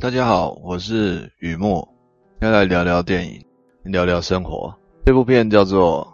大家好，我是雨墨，要来聊聊电影，聊聊生活。这部片叫做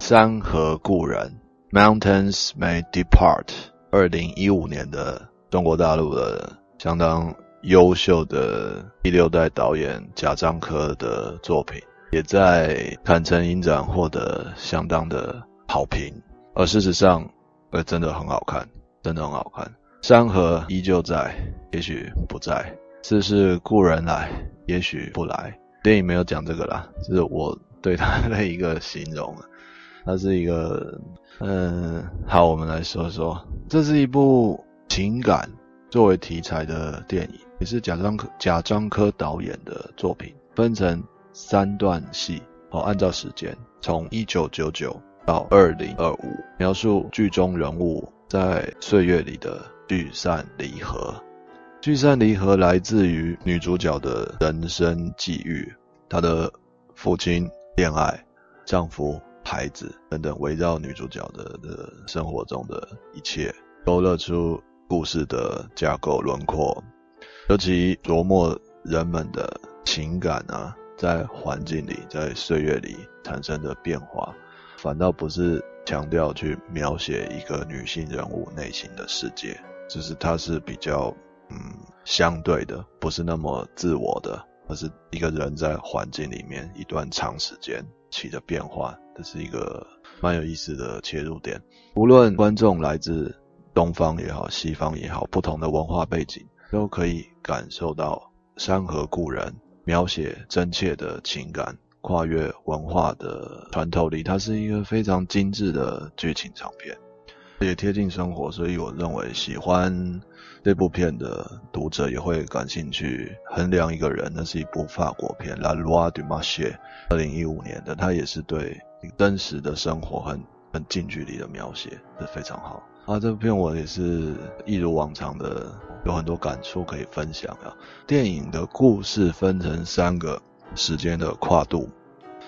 《山河故人》（Mountains May Depart），二零一五年的中国大陆的相当优秀的第六代导演贾樟柯的作品，也在坦城影展获得相当的好评。而事实上，呃，真的很好看，真的很好看。山河依旧在，也许不在。世事故人来，也许不来。电影没有讲这个啦，这是我对他的一个形容。他是一个，嗯，好，我们来说说，这是一部情感作为题材的电影，也是贾樟柯贾樟柯导演的作品，分成三段戏。好，按照时间，从一九九九到二零二五，描述剧中人物在岁月里的聚散离合。聚散离合来自于女主角的人生际遇，她的父亲、恋爱、丈夫、孩子等等，围绕女主角的的生活中的一切，勾勒出故事的架构轮廓。尤其琢磨人们的情感啊，在环境里，在岁月里产生的变化，反倒不是强调去描写一个女性人物内心的世界，只是它是比较。嗯，相对的不是那么自我的，而是一个人在环境里面一段长时间起的变化，这是一个蛮有意思的切入点。无论观众来自东方也好，西方也好，不同的文化背景，都可以感受到山河故人描写真切的情感，跨越文化的穿透力。它是一个非常精致的剧情长片，也贴近生活，所以我认为喜欢。这部片的读者也会感兴趣。衡量一个人，那是一部法国片《La Loi du Marché》，二零一五年的，它也是对真实的生活很很近距离的描写，是非常好。啊，这部片我也是一如往常的有很多感触可以分享啊。电影的故事分成三个时间的跨度，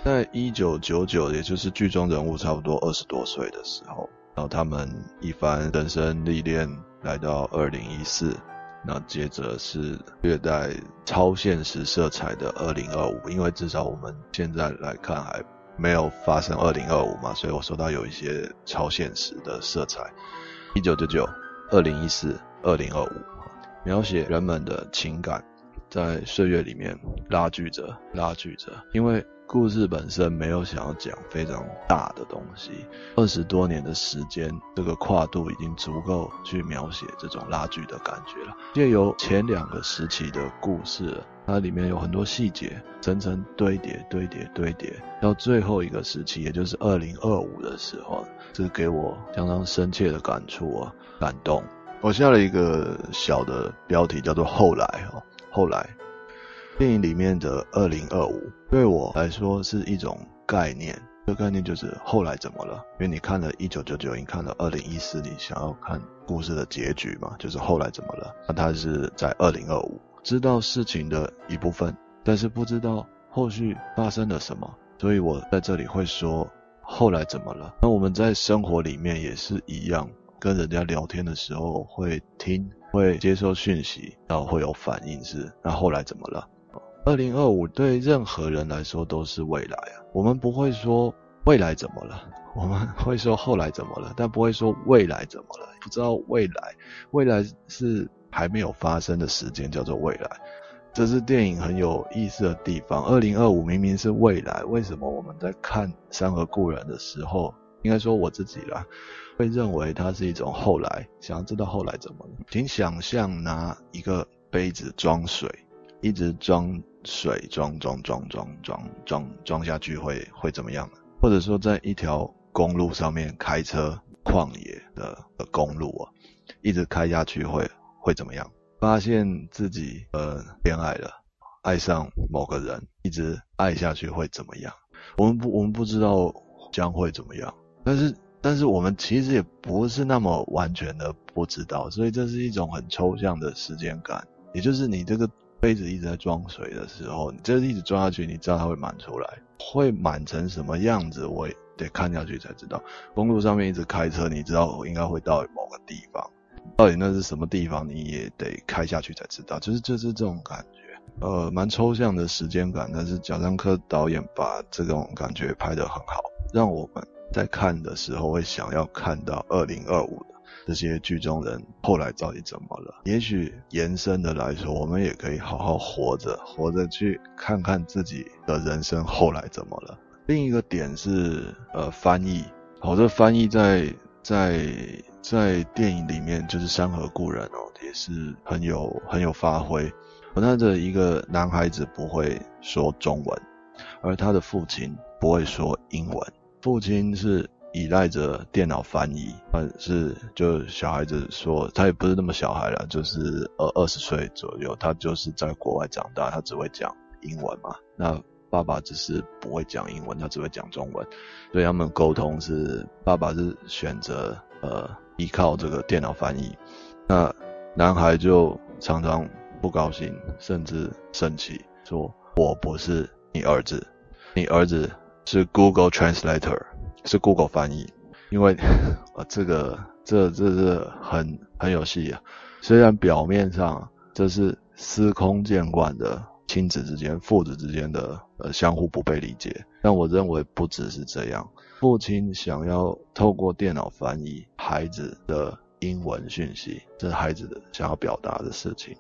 在一九九九，也就是剧中人物差不多二十多岁的时候，然后他们一番人生历练。来到二零一四，那接着是略带超现实色彩的二零二五，因为至少我们现在来看还没有发生二零二五嘛，所以我说到有一些超现实的色彩。一九九九、二零一四、二零二五，描写人们的情感在岁月里面拉锯着、拉锯着，因为。故事本身没有想要讲非常大的东西，二十多年的时间，这个跨度已经足够去描写这种拉锯的感觉了。借由前两个时期的故事，它里面有很多细节层层堆叠、堆叠、堆叠，到最后一个时期，也就是二零二五的时候，这给我相当深切的感触啊，感动。我下了一个小的标题，叫做“后来”哦，后来。电影里面的二零二五对我来说是一种概念，这概念就是后来怎么了？因为你看了一九九九，你看了二零一四，你想要看故事的结局嘛？就是后来怎么了？那他是在二零二五知道事情的一部分，但是不知道后续发生了什么，所以我在这里会说后来怎么了？那我们在生活里面也是一样，跟人家聊天的时候会听，会接受讯息，然后会有反应是那后来怎么了？二零二五对任何人来说都是未来啊，我们不会说未来怎么了，我们会说后来怎么了，但不会说未来怎么了。不知道未来，未来是还没有发生的时间叫做未来，这是电影很有意思的地方。二零二五明明是未来，为什么我们在看《山河故人》的时候，应该说我自己啦，会认为它是一种后来，想要知道后来怎么了？请想象拿一个杯子装水，一直装。水装装装装装装装下去会会怎么样？或者说，在一条公路上面开车，旷野的的公路啊，一直开下去会会怎么样？发现自己呃恋爱了，爱上某个人，一直爱下去会怎么样？我们不我们不知道将会怎么样，但是但是我们其实也不是那么完全的不知道，所以这是一种很抽象的时间感，也就是你这个。杯子一直在装水的时候，你这一直装下去，你知道它会满出来，会满成什么样子，我也得看下去才知道。公路上面一直开车，你知道我应该会到某个地方，到底那是什么地方，你也得开下去才知道。就是就是这种感觉，呃，蛮抽象的时间感，但是贾樟柯导演把这种感觉拍得很好，让我们在看的时候会想要看到二零二五的这些剧中人后来到底怎么了。也许延伸的来说，我们也可以好好活着，活着去看看自己的人生后来怎么了。另一个点是，呃，翻译，好，这翻译在在在电影里面就是《山河故人》哦，也是很有很有发挥。那的一个男孩子不会说中文，而他的父亲不会说英文，父亲是依赖着电脑翻译，但是就小孩子说，他也不是那么小孩了，就是二二十岁左右，他就是在国外长大，他只会讲英文嘛，那。爸爸只是不会讲英文，他只会讲中文，所以他们沟通是爸爸是选择呃依靠这个电脑翻译，那男孩就常常不高兴，甚至生气，说我不是你儿子，你儿子是 Google Translator，是 Google 翻译，因为呃这个这这是很很有戏啊，虽然表面上这是司空见惯的。亲子之间、父子之间的呃相互不被理解，但我认为不只是这样。父亲想要透过电脑翻译孩子的英文讯息，这是孩子的想要表达的事情，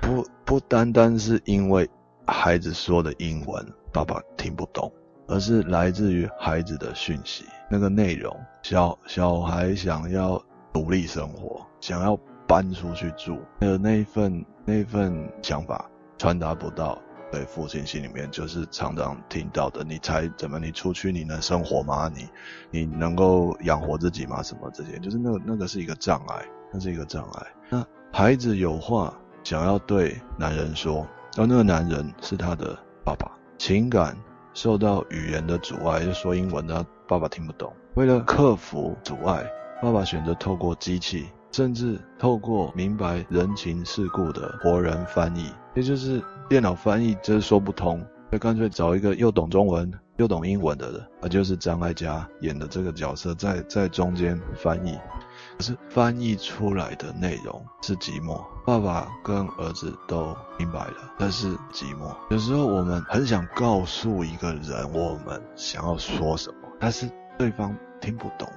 不不单单是因为孩子说的英文爸爸听不懂，而是来自于孩子的讯息那个内容。小小孩想要独立生活，想要搬出去住，还有那一份那一份想法。传达不到，对父亲心里面就是常常听到的。你猜怎么？你出去你能生活吗？你你能够养活自己吗？什么这些，就是那个那个是一个障碍，那是一个障碍。那孩子有话想要对男人说，而那个男人是他的爸爸，情感受到语言的阻碍，就说英文的爸爸听不懂。为了克服阻碍，爸爸选择透过机器。甚至透过明白人情世故的活人翻译，也就是电脑翻译，就是说不通，就干脆找一个又懂中文又懂英文的人，而就是张艾嘉演的这个角色在在中间翻译。可是翻译出来的内容是寂寞，爸爸跟儿子都明白了，但是寂寞。有时候我们很想告诉一个人我们想要说什么，但是对方听不懂。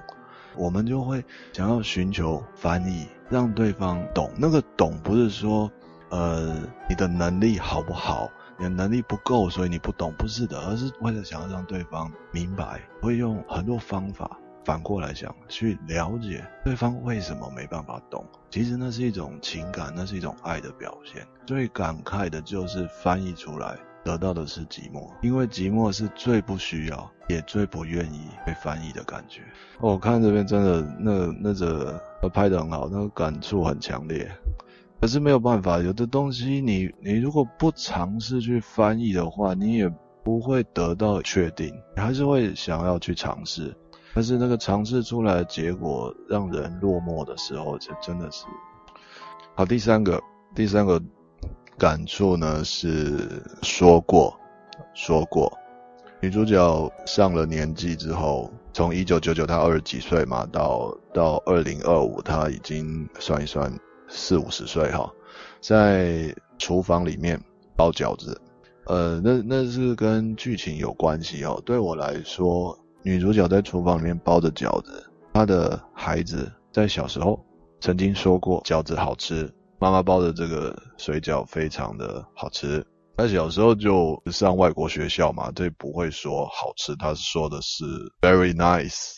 我们就会想要寻求翻译，让对方懂。那个懂不是说，呃，你的能力好不好，你的能力不够，所以你不懂，不是的，而是为了想要让对方明白，会用很多方法反过来想，去了解对方为什么没办法懂。其实那是一种情感，那是一种爱的表现。最感慨的就是翻译出来。得到的是寂寞，因为寂寞是最不需要，也最不愿意被翻译的感觉。我看这边真的那那个拍得很好，那个感触很强烈。可是没有办法，有的东西你你如果不尝试去翻译的话，你也不会得到确定，你还是会想要去尝试。但是那个尝试出来的结果让人落寞的时候，就真的是。好，第三个，第三个。感触呢是说过，说过，女主角上了年纪之后，从一九九九她二十几岁嘛，到到二零二五她已经算一算四五十岁哈，在厨房里面包饺子，呃，那那是跟剧情有关系哦。对我来说，女主角在厨房里面包着饺子，她的孩子在小时候曾经说过饺子好吃。妈妈包的这个水饺非常的好吃。他小时候就上外国学校嘛，这不会说好吃，他说的是 very nice。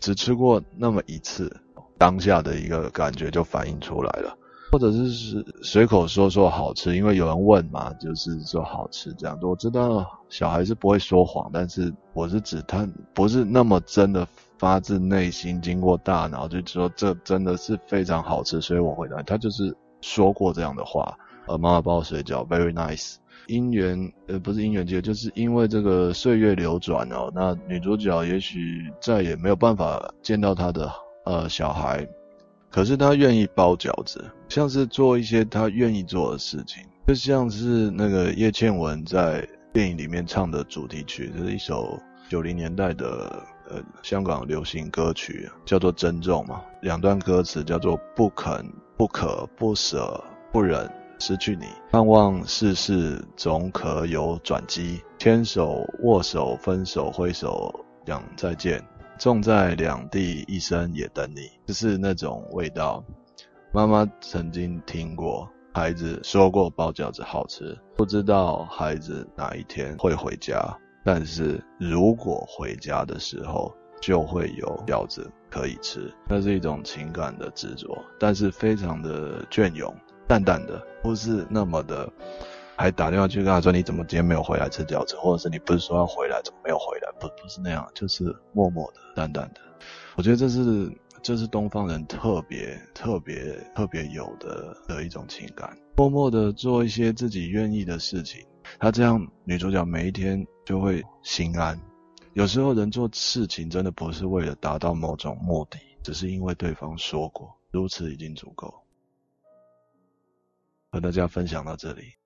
只吃过那么一次，当下的一个感觉就反映出来了，或者是是随口说说好吃，因为有人问嘛，就是说好吃这样。我知道小孩是不会说谎，但是我是指他不是那么真的。发自内心，经过大脑，就说这真的是非常好吃，所以我回答他就是说过这样的话。呃，妈妈包水饺，very nice。姻缘呃不是姻缘际，就是因为这个岁月流转哦，那女主角也许再也没有办法见到她的呃小孩，可是他愿意包饺子，像是做一些他愿意做的事情，就像是那个叶倩文在电影里面唱的主题曲，就是一首九零年代的。呃香港流行歌曲，叫做《珍重》嘛，两段歌词叫做“不肯、不可、不舍、不忍失去你，盼望世事总可有转机，牵手、握手、分手、挥手，讲再见，种在两地，一生也等你”，就是那种味道。妈妈曾经听过孩子说过包饺子好吃，不知道孩子哪一天会回家，但是如果回家的时候就会有饺子可以吃，那是一种情感的执着，但是非常的隽永，淡淡的，不是那么的，还打电话去跟他说你怎么今天没有回来吃饺子，或者是你不是说要回来怎么没有回来，不不是那样，就是默默的，淡淡的，我觉得这是。这是东方人特别特别特别有的的一种情感，默默的做一些自己愿意的事情。他这样，女主角每一天就会心安。有时候人做事情真的不是为了达到某种目的，只是因为对方说过，如此已经足够。和大家分享到这里。